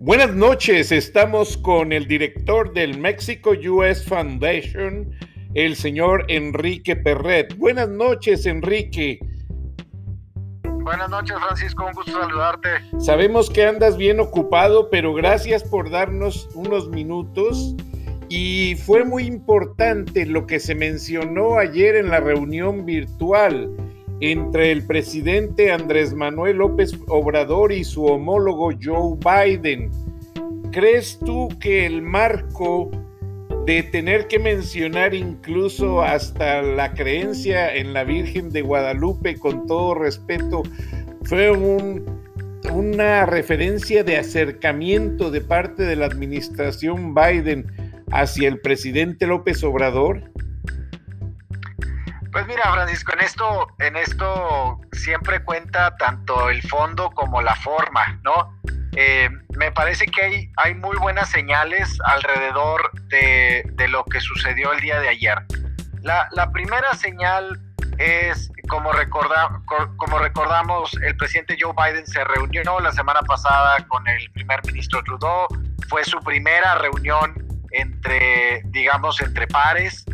Buenas noches, estamos con el director del Mexico US Foundation, el señor Enrique Perret. Buenas noches, Enrique. Buenas noches, Francisco, un gusto saludarte. Sabemos que andas bien ocupado, pero gracias por darnos unos minutos. Y fue muy importante lo que se mencionó ayer en la reunión virtual entre el presidente Andrés Manuel López Obrador y su homólogo Joe Biden. ¿Crees tú que el marco de tener que mencionar incluso hasta la creencia en la Virgen de Guadalupe, con todo respeto, fue una referencia de acercamiento de parte de la administración Biden hacia el presidente López Obrador? Pues mira, Francisco, en esto, en esto siempre cuenta tanto el fondo como la forma, ¿no? Eh, me parece que hay, muy buenas señales alrededor de, lo que sucedió el día de ayer. La, primera señal es, como, como recordamos, el presidente Joe Biden se reunió la semana pasada con el primer ministro Trudeau. Fue su primera reunión entre, digamos, entre pares.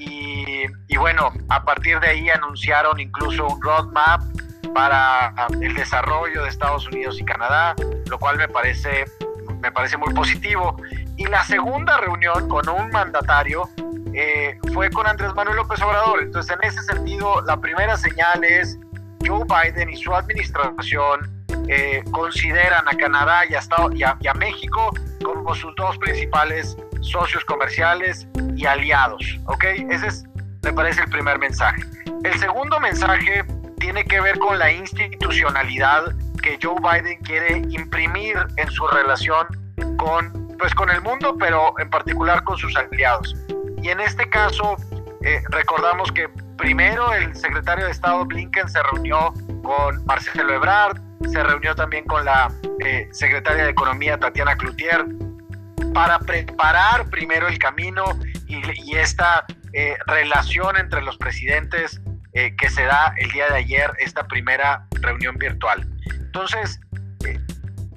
Y, bueno, a partir de ahí anunciaron incluso un roadmap para el desarrollo de Estados Unidos y Canadá, lo cual me parece, me parece muy positivo. Y la segunda reunión con un mandatario eh, fue con Andrés Manuel López Obrador. Entonces, en ese sentido, la primera señal es Joe Biden y su administración eh, consideran a Canadá y a, y a México como sus dos principales socios comerciales y aliados. ¿Ok? Ese es, me parece, el primer mensaje. El segundo mensaje tiene que ver con la institucionalidad que Joe Biden quiere imprimir en su relación con, pues, con el mundo, pero en particular con sus aliados. Y en este caso, eh, recordamos que primero el secretario de Estado Blinken se reunió con Marcelo Ebrard, se reunió también con la eh, secretaria de Economía Tatiana Cloutier para preparar primero el camino y, esta eh, relación entre los presidentes eh, que se da el día de ayer, esta primera reunión virtual. Entonces, eh,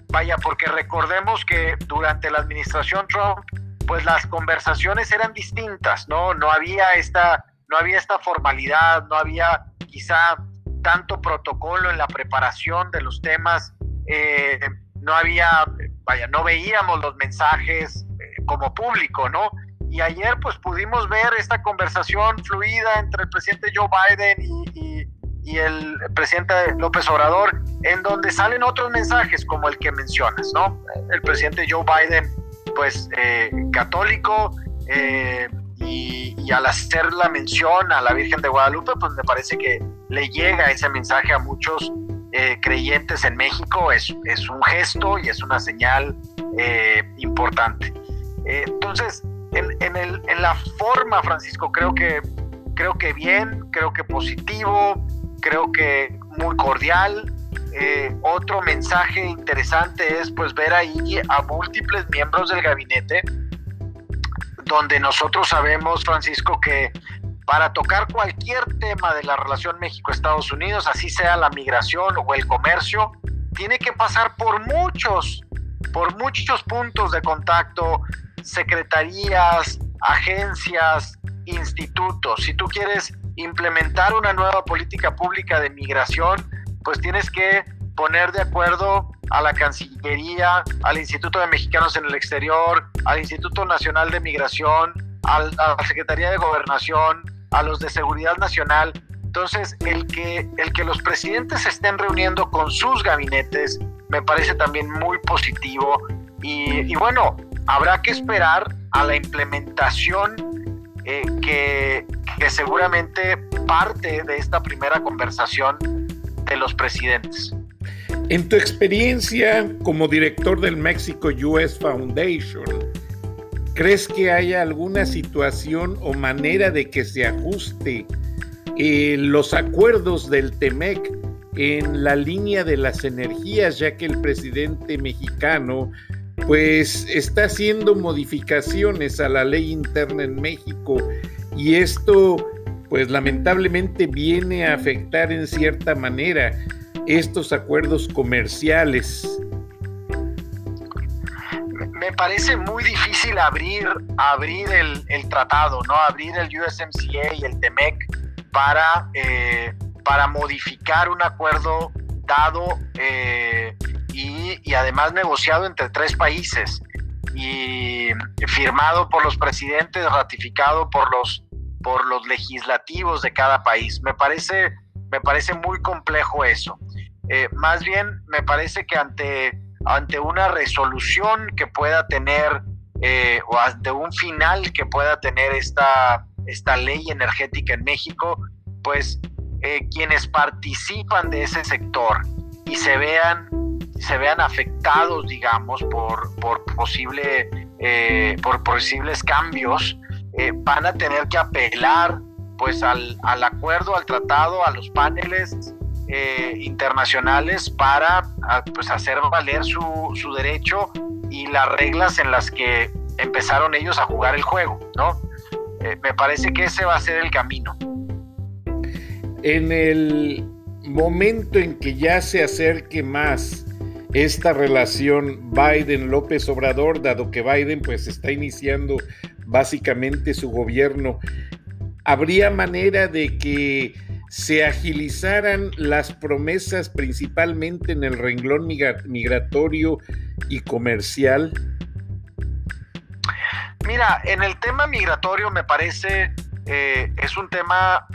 vaya, porque recordemos que durante la administración Trump, pues las conversaciones eran distintas, ¿no? No había esta, no había esta formalidad, no había quizá tanto protocolo en la preparación de los temas, no había, vaya, no veíamos los mensajes como público, ¿no? Y ayer pues pudimos ver esta conversación fluida entre el presidente Joe Biden y, el presidente López Obrador, en donde salen otros mensajes como el que mencionas, ¿no? El presidente Joe Biden, pues eh, católico, eh, y, al hacer la mención a la Virgen de Guadalupe, pues me parece que le llega ese mensaje a muchos eh, creyentes en México, es, es, un gesto y es una señal importante. entonces, en, el, en la forma, Francisco, creo que, creo que bien, creo que positivo, creo que muy cordial. Eh, otro mensaje interesante es pues ver ahí a múltiples miembros del gabinete, donde nosotros sabemos, Francisco, que para tocar cualquier tema de la relación México-Estados Unidos, así sea la migración o el comercio, tiene que pasar por muchos, por muchos puntos de contacto secretarías, agencias, institutos. Si tú quieres implementar una nueva política pública de migración, pues tienes que poner de acuerdo a la Cancillería, al Instituto de Mexicanos en el Exterior, al Instituto Nacional de Migración, a la Secretaría de Gobernación, a los de Seguridad Nacional. Entonces, el que, el que los presidentes se estén reuniendo con sus gabinetes me parece también muy positivo. Y, bueno, habrá que esperar a la implementación eh, que, que seguramente parte de esta primera conversación de los presidentes. En tu experiencia como director del Mexico US Foundation, ¿crees que haya alguna situación o manera de que se ajuste eh, los acuerdos del TEMEC en la línea de las energías, ya que el presidente mexicano pues está haciendo modificaciones a la ley interna en México y esto pues lamentablemente viene a afectar en cierta manera estos acuerdos comerciales? Me parece muy difícil abrir, abrir el, tratado, ¿no? Abrir el USMCA y el TEMEC para, eh, para modificar un acuerdo dado eh, y, y además negociado entre tres países y firmado por los presidentes, ratificado por los, por los legislativos de cada país. Me parece, me parece muy complejo eso. Eh, más bien, me parece que ante, ante una resolución que pueda tener eh, o ante un final que pueda tener esta, esta ley energética en México, pues eh, quienes participan de ese sector y se vean, se vean afectados, digamos, por, por, posible, por posibles cambios, van a tener que apelar pues al, al acuerdo, al tratado, a los paneles eh, internacionales para ah, pues, hacer valer su, su, derecho y las reglas en las que empezaron ellos a jugar el juego, ¿no? Eh, me parece que ese va a ser el camino. En el momento en que ya se acerque más esta relación Biden-López Obrador, dado que Biden pues está iniciando básicamente su gobierno, ¿habría manera de que se agilizaran las promesas principalmente en el renglón migratorio y comercial? Mira, en el tema migratorio me parece eh, es un tema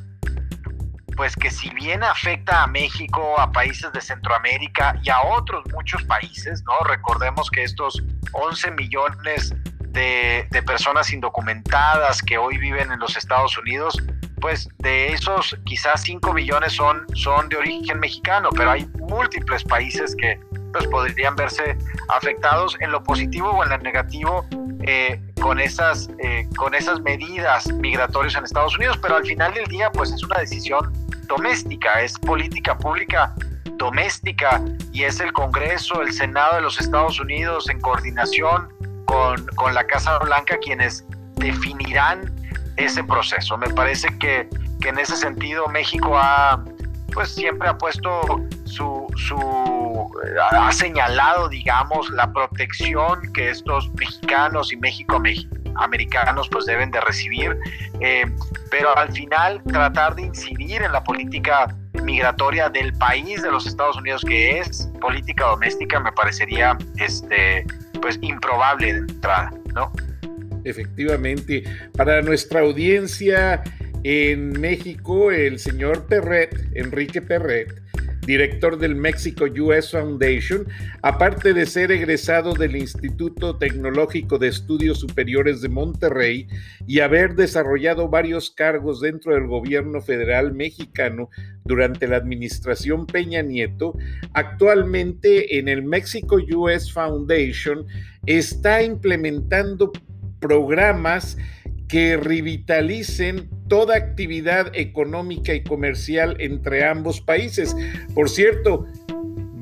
pues que si bien afecta a México, a países de Centroamérica y a otros muchos países, ¿no? Recordemos que estos 11 millones de, de personas indocumentadas que hoy viven en los Estados Unidos, pues de esos quizás 5 millones son, son de origen mexicano, pero hay múltiples países que pues, podrían verse afectados en lo positivo o en lo negativo eh, con, esas, eh, con esas medidas migratorias en Estados Unidos, pero al final del día pues es una decisión doméstica, es política pública doméstica y es el Congreso, el Senado de los Estados Unidos en coordinación con, con la Casa Blanca quienes definirán ese proceso. Me parece que, que en ese sentido México ha, pues siempre ha puesto su, su, ha señalado, digamos, la protección que estos mexicanos y México americanos pues deben de recibir, eh, pero al final tratar de incidir en la política migratoria del país de los Estados Unidos que es política doméstica me parecería este pues improbable de entrada, ¿no? Efectivamente. Para nuestra audiencia en México, el señor Perret, Enrique Perret, director del Mexico US Foundation, aparte de ser egresado del Instituto Tecnológico de Estudios Superiores de Monterrey y haber desarrollado varios cargos dentro del gobierno federal mexicano durante la administración Peña Nieto, actualmente en el Mexico US Foundation está implementando programas que revitalicen toda actividad económica y comercial entre ambos países. Por cierto,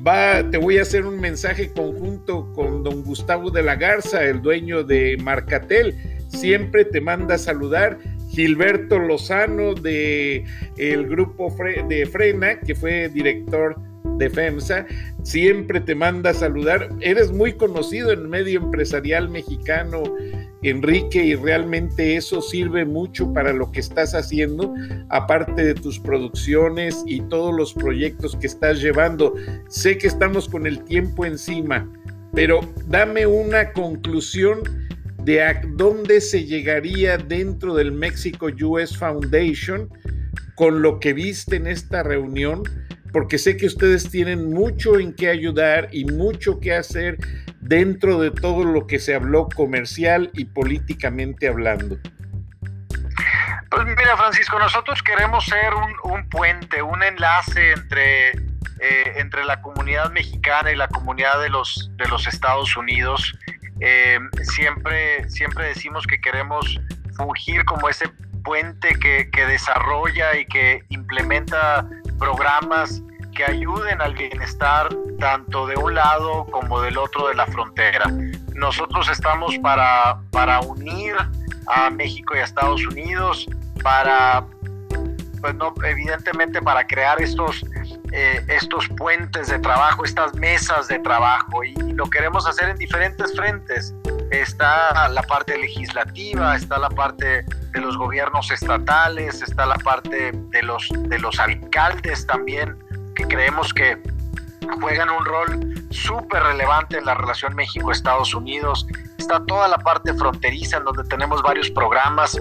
va, te voy a hacer un mensaje conjunto con don Gustavo de la Garza, el dueño de Marcatel. Siempre te manda a saludar. Gilberto Lozano de el grupo de Frena, que fue director de FEMSA, siempre te manda a saludar. Eres muy conocido en el medio empresarial mexicano Enrique, y realmente eso sirve mucho para lo que estás haciendo, aparte de tus producciones y todos los proyectos que estás llevando. Sé que estamos con el tiempo encima, pero dame una conclusión de a dónde se llegaría dentro del México US Foundation con lo que viste en esta reunión, porque sé que ustedes tienen mucho en qué ayudar y mucho que hacer dentro de todo lo que se habló comercial y políticamente hablando? Pues mira, Francisco, nosotros queremos ser un, puente, un enlace entre, eh, entre la comunidad mexicana y la comunidad de los, de los Estados Unidos. Eh, siempre, siempre decimos que queremos fungir como ese puente que, que desarrolla y que implementa programas que ayuden al bienestar tanto de un lado como del otro de la frontera. Nosotros estamos para, para unir a México y a Estados Unidos, para, pues no, evidentemente para crear estos, eh, estos puentes de trabajo, estas mesas de trabajo, y, lo queremos hacer en diferentes frentes. Está la parte legislativa, está la parte de los gobiernos estatales, está la parte de los, de los alcaldes también que creemos que juegan un rol súper relevante en la relación México-Estados Unidos. Está toda la parte fronteriza en donde tenemos varios programas,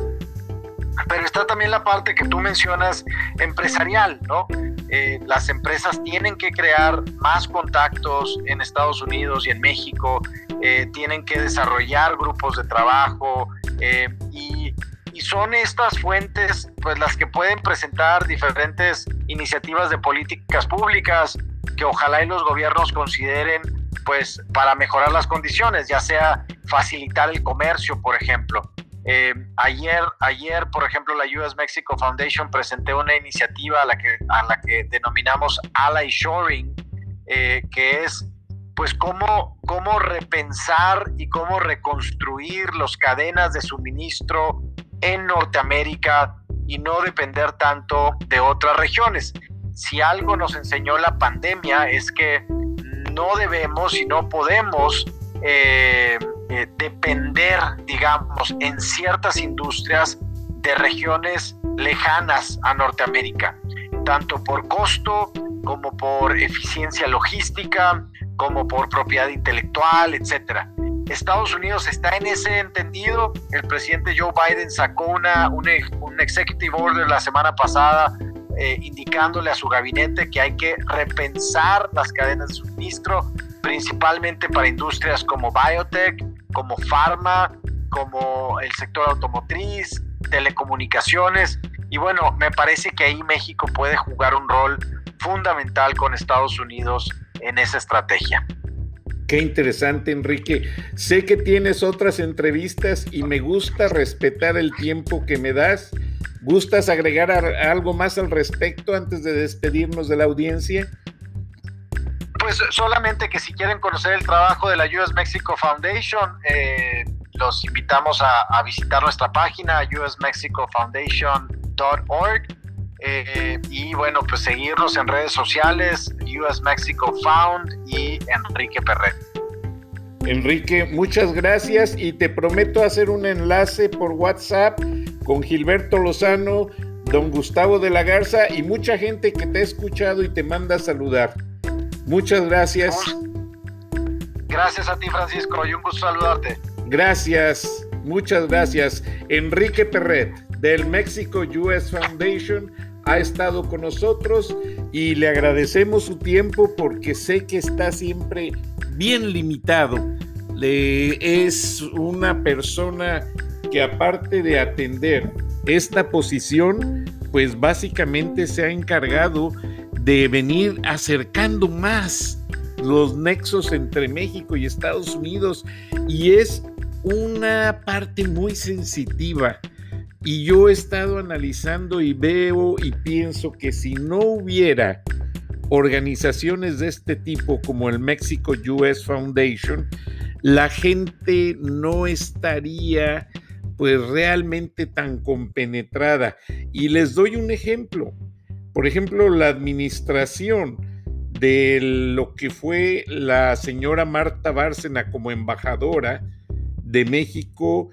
pero está también la parte que tú mencionas empresarial, ¿no? Eh, las empresas tienen que crear más contactos en Estados Unidos y en México, eh, tienen que desarrollar grupos de trabajo eh, y y son estas fuentes pues las que pueden presentar diferentes iniciativas de políticas públicas que ojalá y los gobiernos consideren pues para mejorar las condiciones, ya sea facilitar el comercio, por ejemplo. Eh, ayer, ayer, por ejemplo, la US Mexico Foundation presenté una iniciativa a la que, a la que denominamos Ally Shoring, eh, que es pues cómo, cómo repensar y cómo reconstruir las cadenas de suministro en Norteamérica y no depender tanto de otras regiones. Si algo nos enseñó la pandemia es que no debemos y no podemos eh, eh, depender, digamos, en ciertas industrias de regiones lejanas a Norteamérica, tanto por costo como por eficiencia logística, como por propiedad intelectual, etcétera. Estados Unidos está en ese entendido. El presidente Joe Biden sacó una, un, executive order la semana pasada eh, indicándole a su gabinete que hay que repensar las cadenas de suministro, principalmente para industrias como biotech, como pharma, como el sector automotriz, telecomunicaciones. Y bueno, me parece que ahí México puede jugar un rol fundamental con Estados Unidos en esa estrategia. Qué interesante, Enrique. Sé que tienes otras entrevistas y me gusta respetar el tiempo que me das. ¿Gustas agregar algo más al respecto antes de despedirnos de la audiencia? Pues solamente que si quieren conocer el trabajo de la US Mexico Foundation, eh, los invitamos a, a, visitar nuestra página usmexicofoundation.org eh, y bueno, pues seguirnos en redes sociales, US Mexico Found y Enrique Perret. Enrique, muchas gracias y te prometo hacer un enlace por WhatsApp con Gilberto Lozano, don Gustavo de la Garza y mucha gente que te ha escuchado y te manda a saludar. Muchas gracias. Gracias a ti, Francisco, y un gusto saludarte. Gracias, muchas gracias. Enrique Perret, del Mexico US Foundation ha estado con nosotros y le agradecemos su tiempo porque sé que está siempre bien limitado. Le, es una persona que aparte de atender esta posición, pues básicamente se ha encargado de venir acercando más los nexos entre México y Estados Unidos y es una parte muy sensitiva y yo he estado analizando y veo y pienso que si no hubiera organizaciones de este tipo como el Mexico US Foundation, la gente no estaría pues realmente tan compenetrada. Y les doy un ejemplo. Por ejemplo, la administración de lo que fue la señora Marta Bárcena como embajadora de México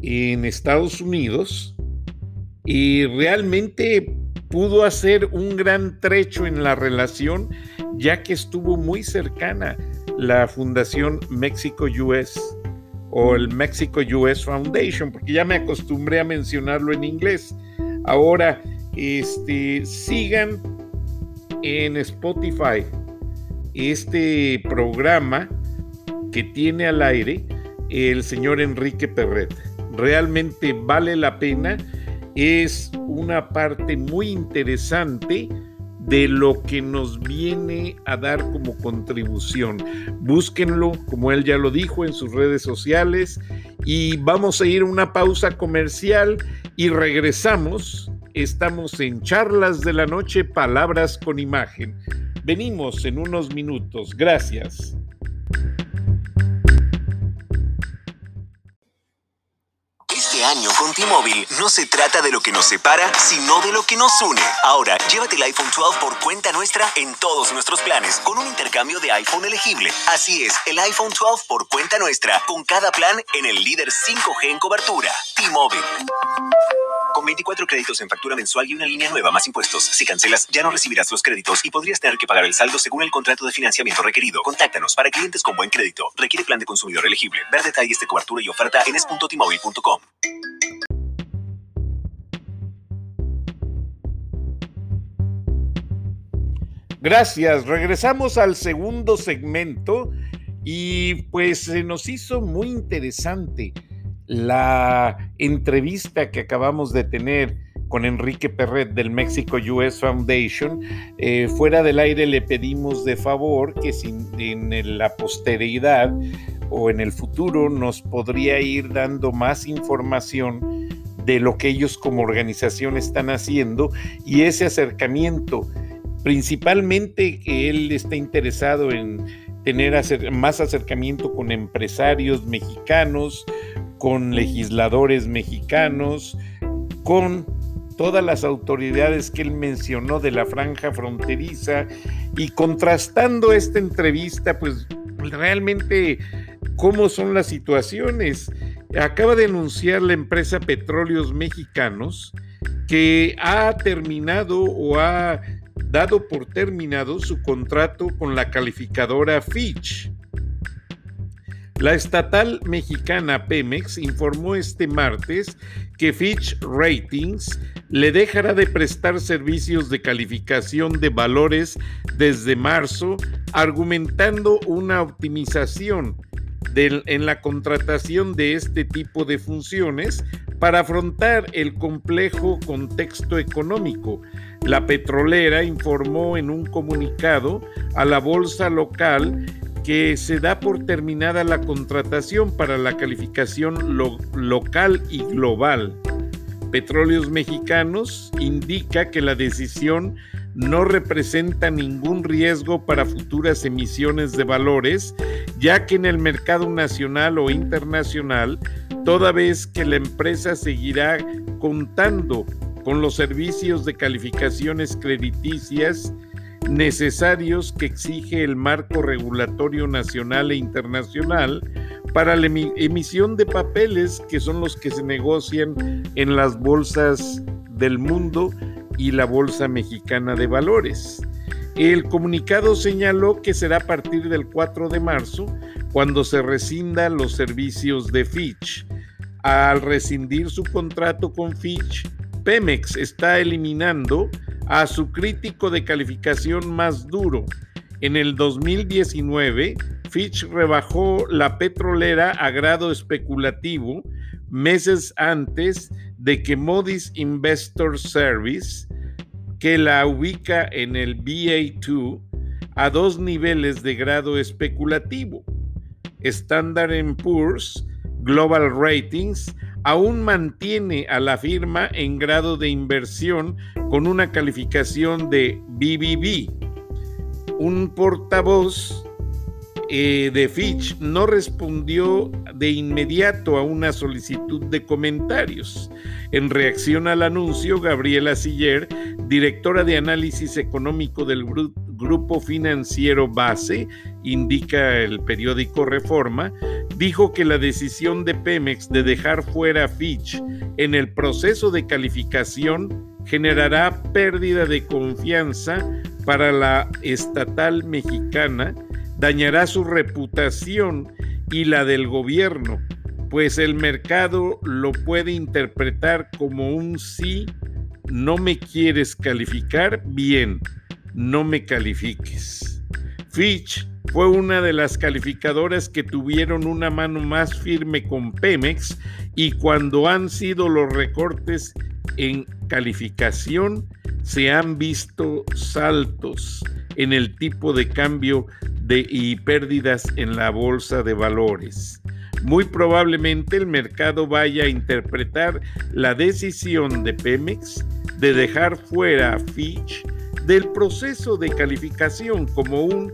en Estados Unidos y realmente pudo hacer un gran trecho en la relación ya que estuvo muy cercana la Fundación México US o el México US Foundation, porque ya me acostumbré a mencionarlo en inglés. Ahora, este, sigan en Spotify este programa que tiene al aire el señor Enrique Perret. Realmente vale la pena, es una parte muy interesante de lo que nos viene a dar como contribución. Búsquenlo, como él ya lo dijo, en sus redes sociales y vamos a ir a una pausa comercial y regresamos. Estamos en Charlas de la Noche, Palabras con Imagen. Venimos en unos minutos. Gracias. Con T-Mobile no se trata de lo que nos separa, sino de lo que nos une. Ahora, llévate el iPhone 12 por cuenta nuestra en todos nuestros planes con un intercambio de iPhone elegible. Así es, el iPhone 12 por cuenta nuestra con cada plan en el líder 5G en cobertura. T-Mobile. Con 24 créditos en factura mensual y una línea nueva más impuestos. Si cancelas, ya no recibirás los créditos y podrías tener que pagar el saldo según el contrato de financiamiento requerido. Contáctanos para clientes con buen crédito. Requiere plan de consumidor elegible. Ver detalles de cobertura y oferta en es.timóvil.com. Gracias. Regresamos al segundo segmento y pues se nos hizo muy interesante la entrevista que acabamos de tener con Enrique Perret del Mexico US Foundation. Eh, fuera del aire le pedimos de favor que en la posteridad o en el futuro nos podría ir dando más información de lo que ellos como organización están haciendo y ese acercamiento, principalmente que él está interesado en tener más acercamiento con empresarios mexicanos, con legisladores mexicanos, con todas las autoridades que él mencionó de la franja fronteriza y contrastando esta entrevista, pues realmente cómo son las situaciones. Acaba de anunciar la empresa Petróleos Mexicanos que ha terminado o ha dado por terminado su contrato con la calificadora Fitch la estatal mexicana Pemex informó este martes que Fitch Ratings le dejará de prestar servicios de calificación de valores desde marzo, argumentando una optimización en la contratación de este tipo de funciones para afrontar el complejo contexto económico. La petrolera informó en un comunicado a la bolsa local que se da por terminada la contratación para la calificación local y global. Petróleos Mexicanos indica que la decisión no representa ningún riesgo para futuras emisiones de valores, ya que en el mercado nacional o internacional, toda vez que la empresa seguirá contando con los servicios de calificaciones crediticias, necesarios que exige el marco regulatorio nacional e internacional para la emisión de papeles que son los que se negocian en las bolsas del mundo y la Bolsa Mexicana de Valores. El comunicado señaló que será a partir del 4 de marzo cuando se rescinda los servicios de Fitch. Al rescindir su contrato con Fitch, Pemex está eliminando a su crítico de calificación más duro. En el 2019, Fitch rebajó la petrolera a grado especulativo meses antes de que Moody's Investor Service, que la ubica en el BA2, a dos niveles de grado especulativo. Standard Poor's Global Ratings aún mantiene a la firma en grado de inversión con una calificación de BBB. Un portavoz eh, de Fitch no respondió de inmediato a una solicitud de comentarios. En reacción al anuncio, Gabriela Siller, directora de análisis económico del grupo financiero Base, indica el periódico Reforma, dijo que la decisión de Pemex de dejar fuera a Fitch en el proceso de calificación generará pérdida de confianza para la estatal mexicana, dañará su reputación y la del gobierno, pues el mercado lo puede interpretar como un sí, no me quieres calificar, bien, no me califiques. Fitch fue una de las calificadoras que tuvieron una mano más firme con Pemex y cuando han sido los recortes en calificación se han visto saltos en el tipo de cambio y pérdidas en la bolsa de valores. Muy probablemente el mercado vaya a interpretar la decisión de Pemex de dejar fuera a Fitch del proceso de calificación como un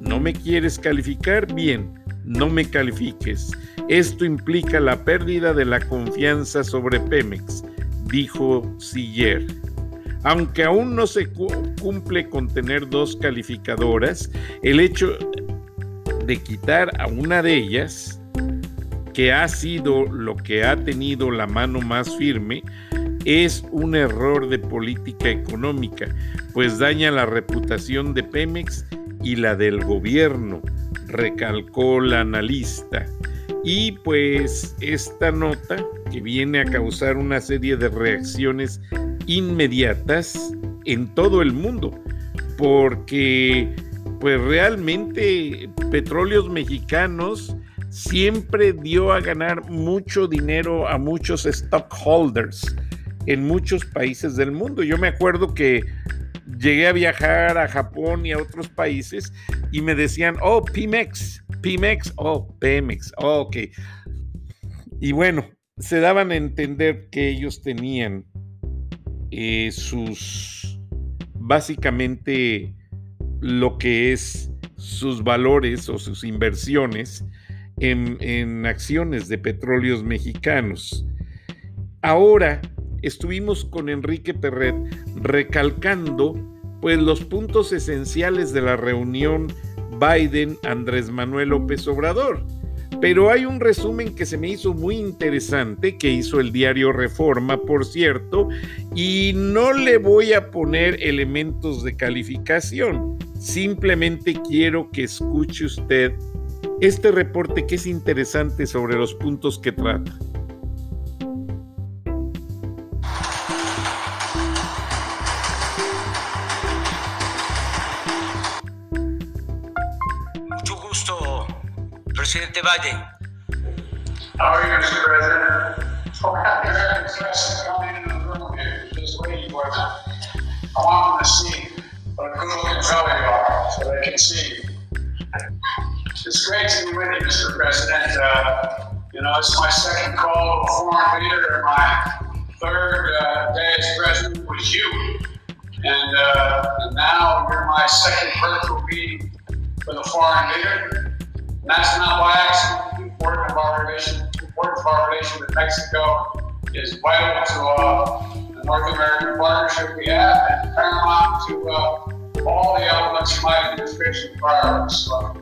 no me quieres calificar bien, no me califiques. Esto implica la pérdida de la confianza sobre Pemex, dijo Siller. Aunque aún no se cumple con tener dos calificadoras, el hecho de quitar a una de ellas, que ha sido lo que ha tenido la mano más firme, es un error de política económica, pues daña la reputación de Pemex y la del gobierno, recalcó la analista. Y pues esta nota que viene a causar una serie de reacciones inmediatas en todo el mundo, porque pues realmente Petróleos Mexicanos siempre dio a ganar mucho dinero a muchos stockholders en muchos países del mundo. Yo me acuerdo que llegué a viajar a Japón y a otros países y me decían, oh, Pimex, Pimex, oh, Pemex, oh, ok. Y bueno, se daban a entender que ellos tenían eh, sus, básicamente, lo que es sus valores o sus inversiones en, en acciones de petróleos mexicanos. Ahora, estuvimos con Enrique Perret recalcando pues los puntos esenciales de la reunión Biden-Andrés Manuel López Obrador. Pero hay un resumen que se me hizo muy interesante, que hizo el diario Reforma, por cierto, y no le voy a poner elementos de calificación. Simplemente quiero que escuche usted este reporte que es interesante sobre los puntos que trata. Presidente. How are you, Mr. President? Coming in the room here, just waiting for. I want them to see what a good looking fellow you are, so they can see. It's great to be with you, Mr. President. Uh, you know, it's my second call to a foreign leader, and my third uh, day as president was you. And, uh, and now you're my second virtual meeting with a foreign leader. That's not by accident. The importance of our relation, the importance of our relation with Mexico is vital to uh, the North American partnership we have and paramount to uh, all the elements of my administration priorities. So,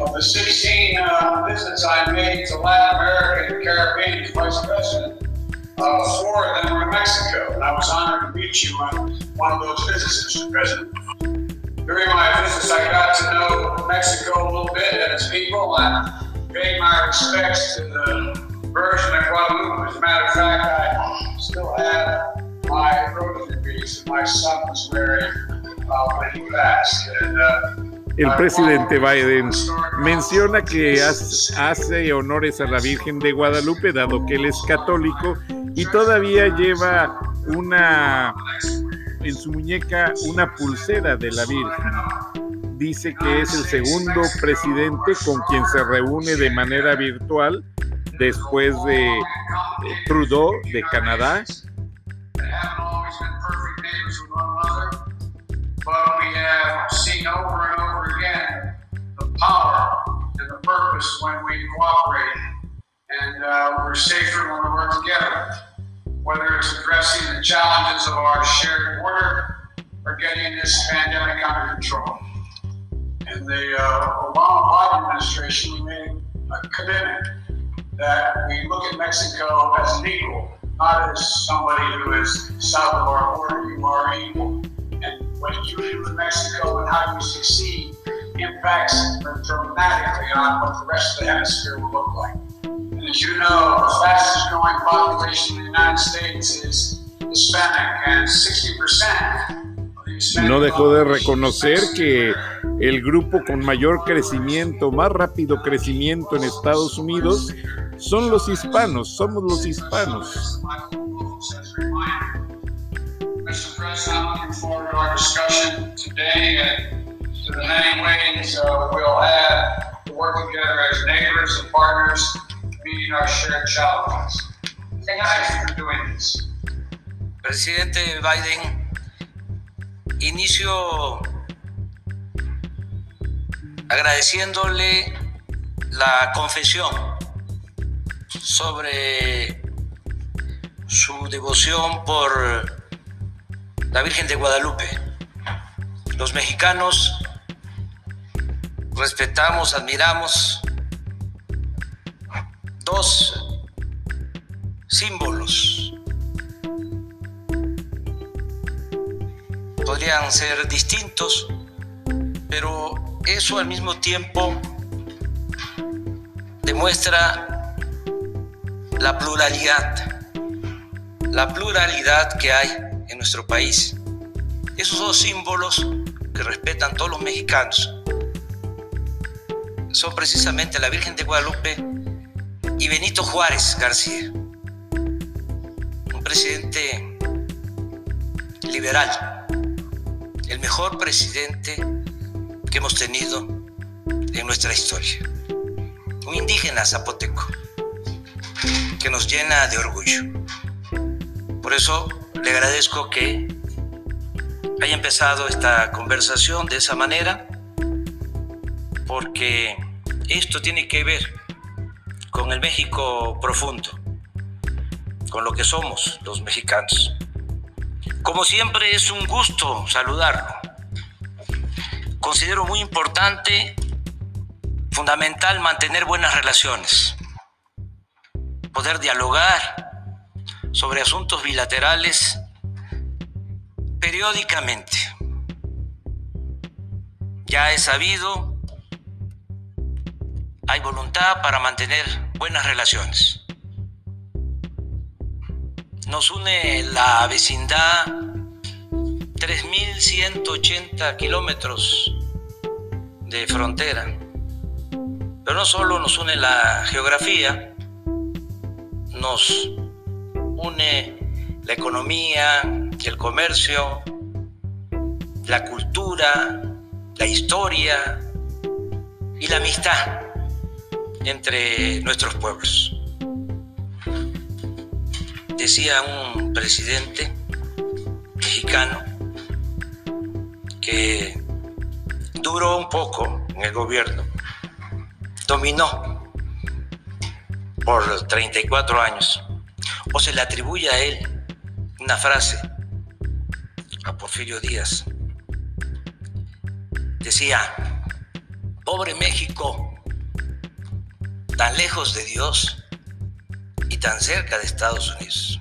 Of the 16 uh, visits I made to Latin America and the Caribbean as Vice President, uh, four of them were in Mexico, and I was honored to meet you on one of those visits, Mr. President. During my visits, I got to know Mexico a little bit and its people and paid my respects to the Virgin of Guadalupe. As a matter of fact, I still have my rosary wreaths my son was wearing uh, when he passed. And, uh, el presidente Biden menciona que hace honores a la Virgen de Guadalupe, dado que él es católico, y todavía lleva una en su muñeca una pulsera de la Virgen. Dice que es el segundo presidente con quien se reúne de manera virtual después de Trudeau de Canadá. and uh, we're safer when we work together whether it's addressing the challenges of our shared border or getting this pandemic under control. And the uh, Obama Biden administration, we made a commitment that we look at Mexico as an equal, not as somebody who is south of our border. You are equal. And what you do in Mexico and how you succeed impacts dramatically on what the rest of the hemisphere will look like. As you know, the fastest growing population in the United States is Hispanic, and 60% no dejó de reconocer que el grupo con mayor crecimiento, más rápido crecimiento en Estados Unidos son los hispanos, somos los hispanos. Mr. President, I'm looking forward to our discussion today and to the many ways uh, we'll have to work together as neighbors and partners, Presidente Biden, inicio agradeciéndole la confesión sobre su devoción por la Virgen de Guadalupe. Los mexicanos respetamos, admiramos dos símbolos. Podrían ser distintos, pero eso al mismo tiempo demuestra la pluralidad, la pluralidad que hay en nuestro país. Esos dos símbolos que respetan todos los mexicanos son precisamente la Virgen de Guadalupe y Benito Juárez García, un presidente liberal, el mejor presidente que hemos tenido en nuestra historia, un indígena zapoteco que nos llena de orgullo. Por eso le agradezco que haya empezado esta conversación de esa manera, porque esto tiene que ver con el México profundo, con lo que somos los mexicanos. Como siempre es un gusto saludarlo. Considero muy importante, fundamental, mantener buenas relaciones, poder dialogar sobre asuntos bilaterales periódicamente. Ya he sabido, hay voluntad para mantener buenas relaciones. Nos une la vecindad 3.180 kilómetros de frontera. Pero no solo nos une la geografía, nos une la economía, el comercio, la cultura, la historia y la amistad entre nuestros pueblos. Decía un presidente mexicano que duró un poco en el gobierno, dominó por 34 años o se le atribuye a él una frase, a Porfirio Díaz. Decía, pobre México, tan lejos de Dios y tan cerca de Estados Unidos.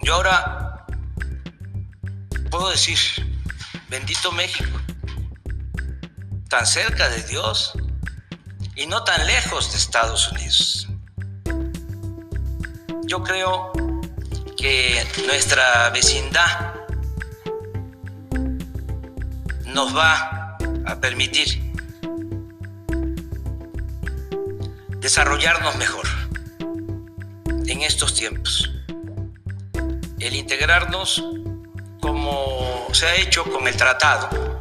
Yo ahora puedo decir, bendito México, tan cerca de Dios y no tan lejos de Estados Unidos yo creo que nuestra vecindad nos va a permitir desarrollarnos mejor en estos tiempos. El integrarnos como se ha hecho con el tratado,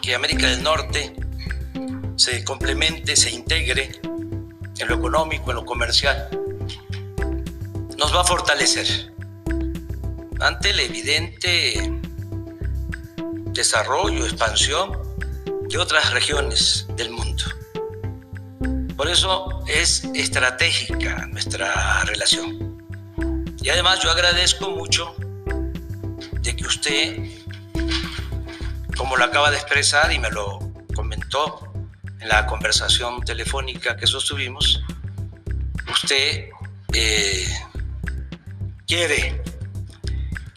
que América del Norte se complemente, se integre en lo económico, en lo comercial, nos va a fortalecer ante el evidente desarrollo, expansión de otras regiones del mundo. Por eso es estratégica nuestra relación. Y además yo agradezco mucho de que usted como lo acaba de expresar y me lo comentó en la conversación telefónica que sostuvimos, usted eh, quiere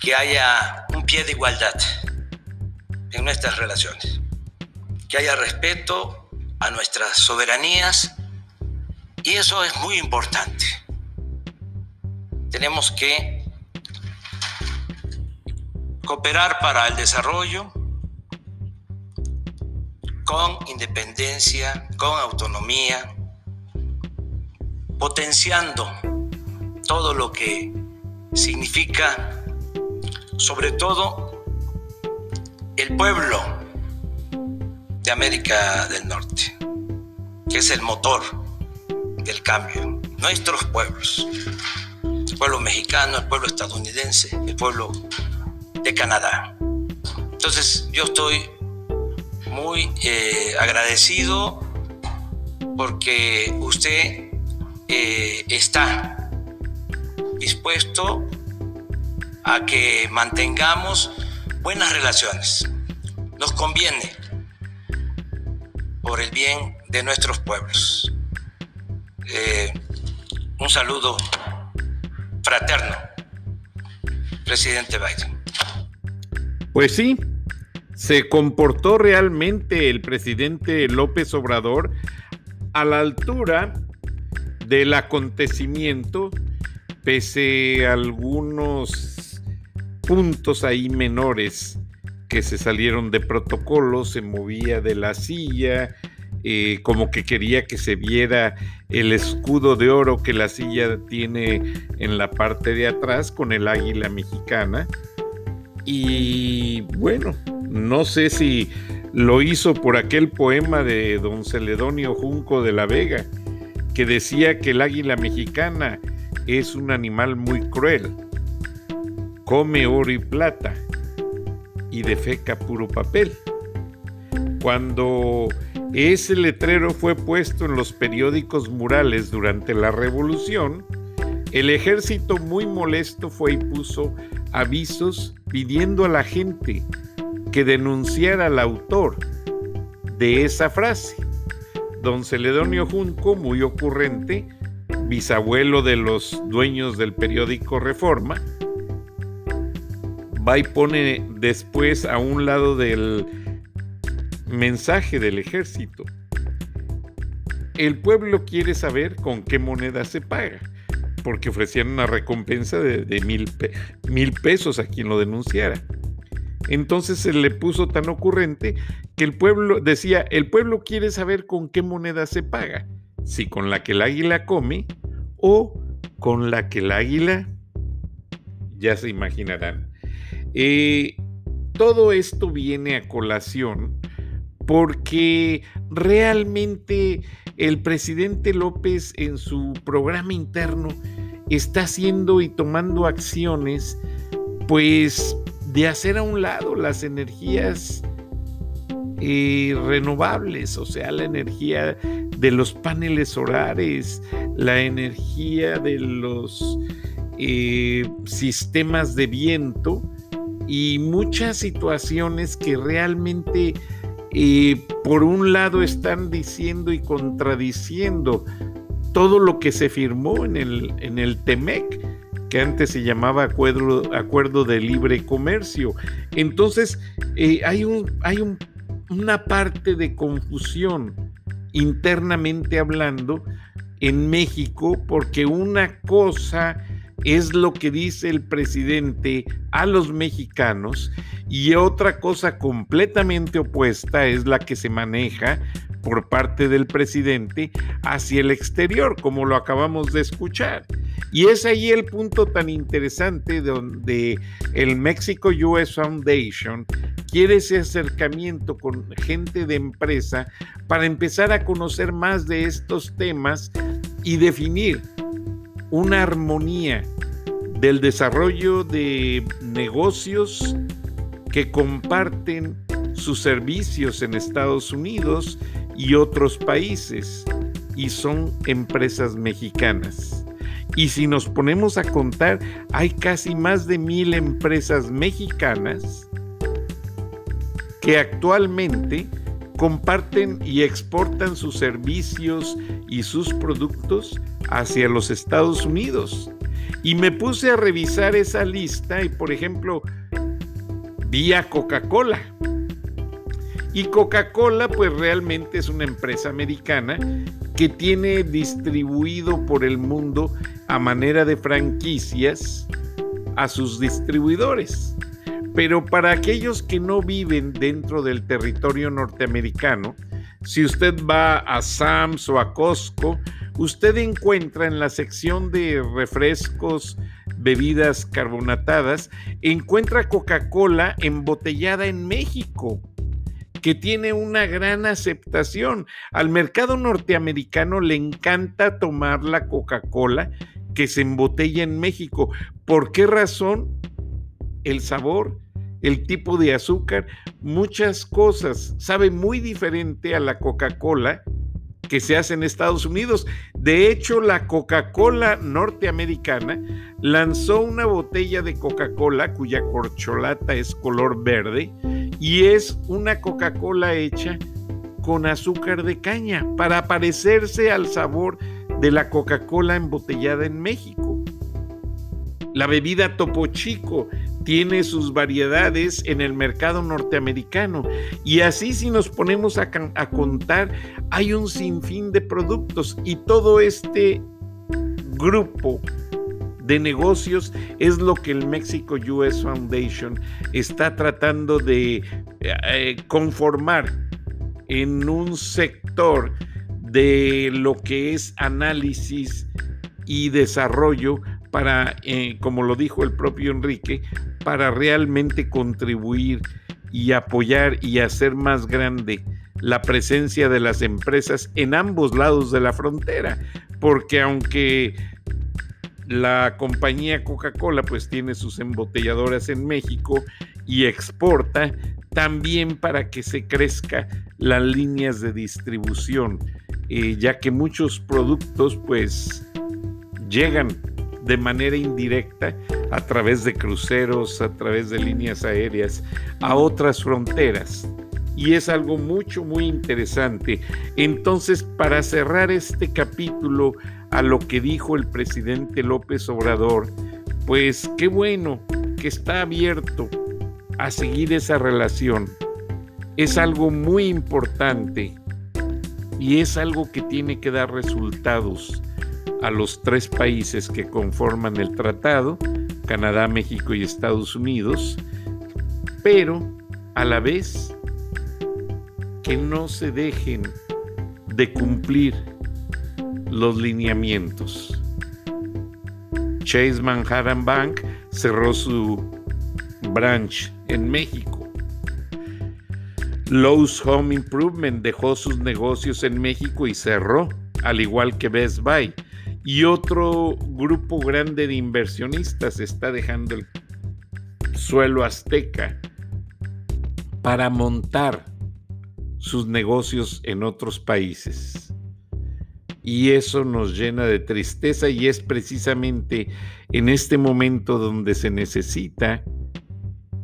que haya un pie de igualdad en nuestras relaciones, que haya respeto a nuestras soberanías y eso es muy importante. Tenemos que cooperar para el desarrollo con independencia, con autonomía, potenciando todo lo que significa, sobre todo, el pueblo de América del Norte, que es el motor del cambio, nuestros pueblos, el pueblo mexicano, el pueblo estadounidense, el pueblo de Canadá. Entonces yo estoy muy eh, agradecido porque usted eh, está dispuesto a que mantengamos buenas relaciones. Nos conviene por el bien de nuestros pueblos. Eh, un saludo fraterno, presidente Biden. Pues sí, se comportó realmente el presidente López Obrador a la altura del acontecimiento, pese a algunos puntos ahí menores que se salieron de protocolo, se movía de la silla, eh, como que quería que se viera el escudo de oro que la silla tiene en la parte de atrás con el águila mexicana. Y bueno, no sé si lo hizo por aquel poema de don Celedonio Junco de la Vega, que decía que el águila mexicana es un animal muy cruel, come oro y plata y defeca puro papel. Cuando ese letrero fue puesto en los periódicos murales durante la revolución, el ejército muy molesto fue y puso avisos pidiendo a la gente que denunciara al autor de esa frase. Don Celedonio Junco, muy ocurrente, bisabuelo de los dueños del periódico Reforma, va y pone después a un lado del mensaje del ejército. El pueblo quiere saber con qué moneda se paga, porque ofrecían una recompensa de, mil, mil pesos a quien lo denunciara. Entonces se le puso tan ocurrente que el pueblo decía, el pueblo quiere saber con qué moneda se paga, si con la que el águila come o con la que el águila, ya se imaginarán. Eh, todo esto viene a colación porque realmente el presidente López en su programa interno está haciendo y tomando acciones pues de hacer a un lado las energías eh, renovables, o sea, la energía de los paneles solares, la energía de los eh, sistemas de viento y muchas situaciones que realmente eh, por un lado están diciendo y contradiciendo todo lo que se firmó en el, en el TEMEC que antes se llamaba Acuerdo, acuerdo de Libre Comercio. Entonces, eh, hay, un, hay una parte de confusión internamente hablando en México porque una cosa es lo que dice el presidente a los mexicanos y otra cosa completamente opuesta es la que se maneja por parte del presidente hacia el exterior, como lo acabamos de escuchar. Y es ahí el punto tan interesante donde el Mexico US Foundation quiere ese acercamiento con gente de empresa para empezar a conocer más de estos temas y definir una armonía del desarrollo de negocios que comparten sus servicios en Estados Unidos y otros países y son empresas mexicanas. Y si nos ponemos a contar, hay casi más de mil empresas mexicanas que actualmente comparten y exportan sus servicios y sus productos hacia los Estados Unidos. Y me puse a revisar esa lista y, por ejemplo, vi a Coca-Cola. Y Coca-Cola pues realmente es una empresa americana que tiene distribuido por el mundo a manera de franquicias a sus distribuidores. Pero para aquellos que no viven dentro del territorio norteamericano, si usted va a Sam's o a Costco, usted encuentra en la sección de refrescos, bebidas carbonatadas, encuentra Coca-Cola embotellada en México que tiene una gran aceptación. Al mercado norteamericano le encanta tomar la Coca-Cola que se embotella en México. ¿Por qué razón? El sabor, el tipo de azúcar, muchas cosas. Sabe muy diferente a la Coca-Cola que se hace en Estados Unidos. De hecho, la Coca-Cola norteamericana lanzó una botella de Coca-Cola cuya corcholata es color verde y es una Coca-Cola hecha con azúcar de caña para parecerse al sabor de la Coca-Cola embotellada en México. La bebida Topo Chico tiene sus variedades en el mercado norteamericano. Y así si nos ponemos a, contar hay un sinfín de productos. Y todo este grupo de negocios es lo que el Mexico US Foundation está tratando de eh, conformar en un sector de lo que es análisis y desarrollo para, eh, como lo dijo el propio Enrique, para realmente contribuir y apoyar y hacer más grande la presencia de las empresas en ambos lados de la frontera, porque aunque la compañía Coca-Cola pues tiene sus embotelladoras en México y exporta también para que se crezca las líneas de distribución, eh, ya que muchos productos pues llegan de manera indirecta a través de cruceros, a través de líneas aéreas, a otras fronteras. Y es algo mucho, muy interesante. Entonces, para cerrar este capítulo a lo que dijo el presidente López Obrador, pues qué bueno que está abierto a seguir esa relación. Es algo muy importante y es algo que tiene que dar resultados a los tres países que conforman el tratado, Canadá, México y Estados Unidos, pero a la vez que no se dejen de cumplir los lineamientos. Chase Manhattan Bank cerró su branch en México. Lowe's Home Improvement dejó sus negocios en México y cerró, al igual que Best Buy y otro grupo grande de inversionistas está dejando el suelo azteca para montar sus negocios en otros países. Y eso nos llena de tristeza y es precisamente en este momento donde se necesita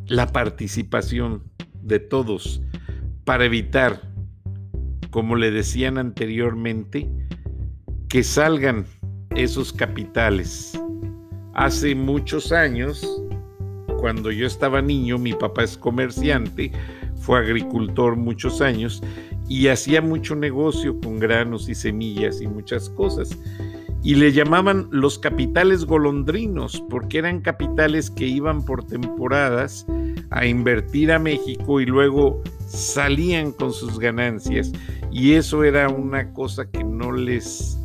la participación de todos para evitar, como le decían anteriormente, que salgan esos capitales. Hace muchos años, cuando yo estaba niño, mi papá es comerciante, fue agricultor muchos años y hacía mucho negocio con granos y semillas y muchas cosas. Y le llamaban los capitales golondrinos, porque eran capitales que iban por temporadas a invertir a México y luego salían con sus ganancias. Y eso era una cosa que no les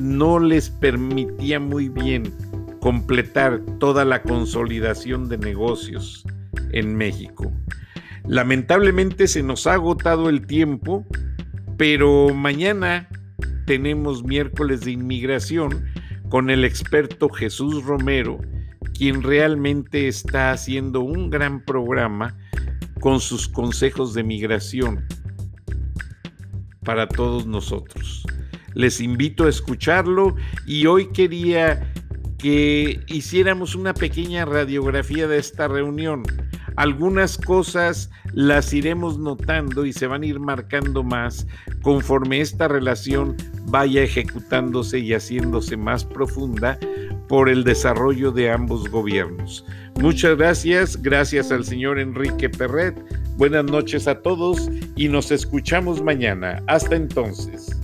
no les permitía muy bien completar toda la consolidación de negocios en México. Lamentablemente se nos ha agotado el tiempo, pero mañana tenemos miércoles de inmigración con el experto Jesús Romero, quien realmente está haciendo un gran programa con sus consejos de migración para todos nosotros. Les invito a escucharlo y hoy quería que hiciéramos una pequeña radiografía de esta reunión. algunas cosas las iremos notando y se van a ir marcando más conforme esta relación vaya ejecutándose y haciéndose más profunda por el desarrollo de ambos gobiernos. Muchas gracias, gracias al señor Enrique Perret, buenas noches a todos y nos escuchamos mañana. Hasta entonces.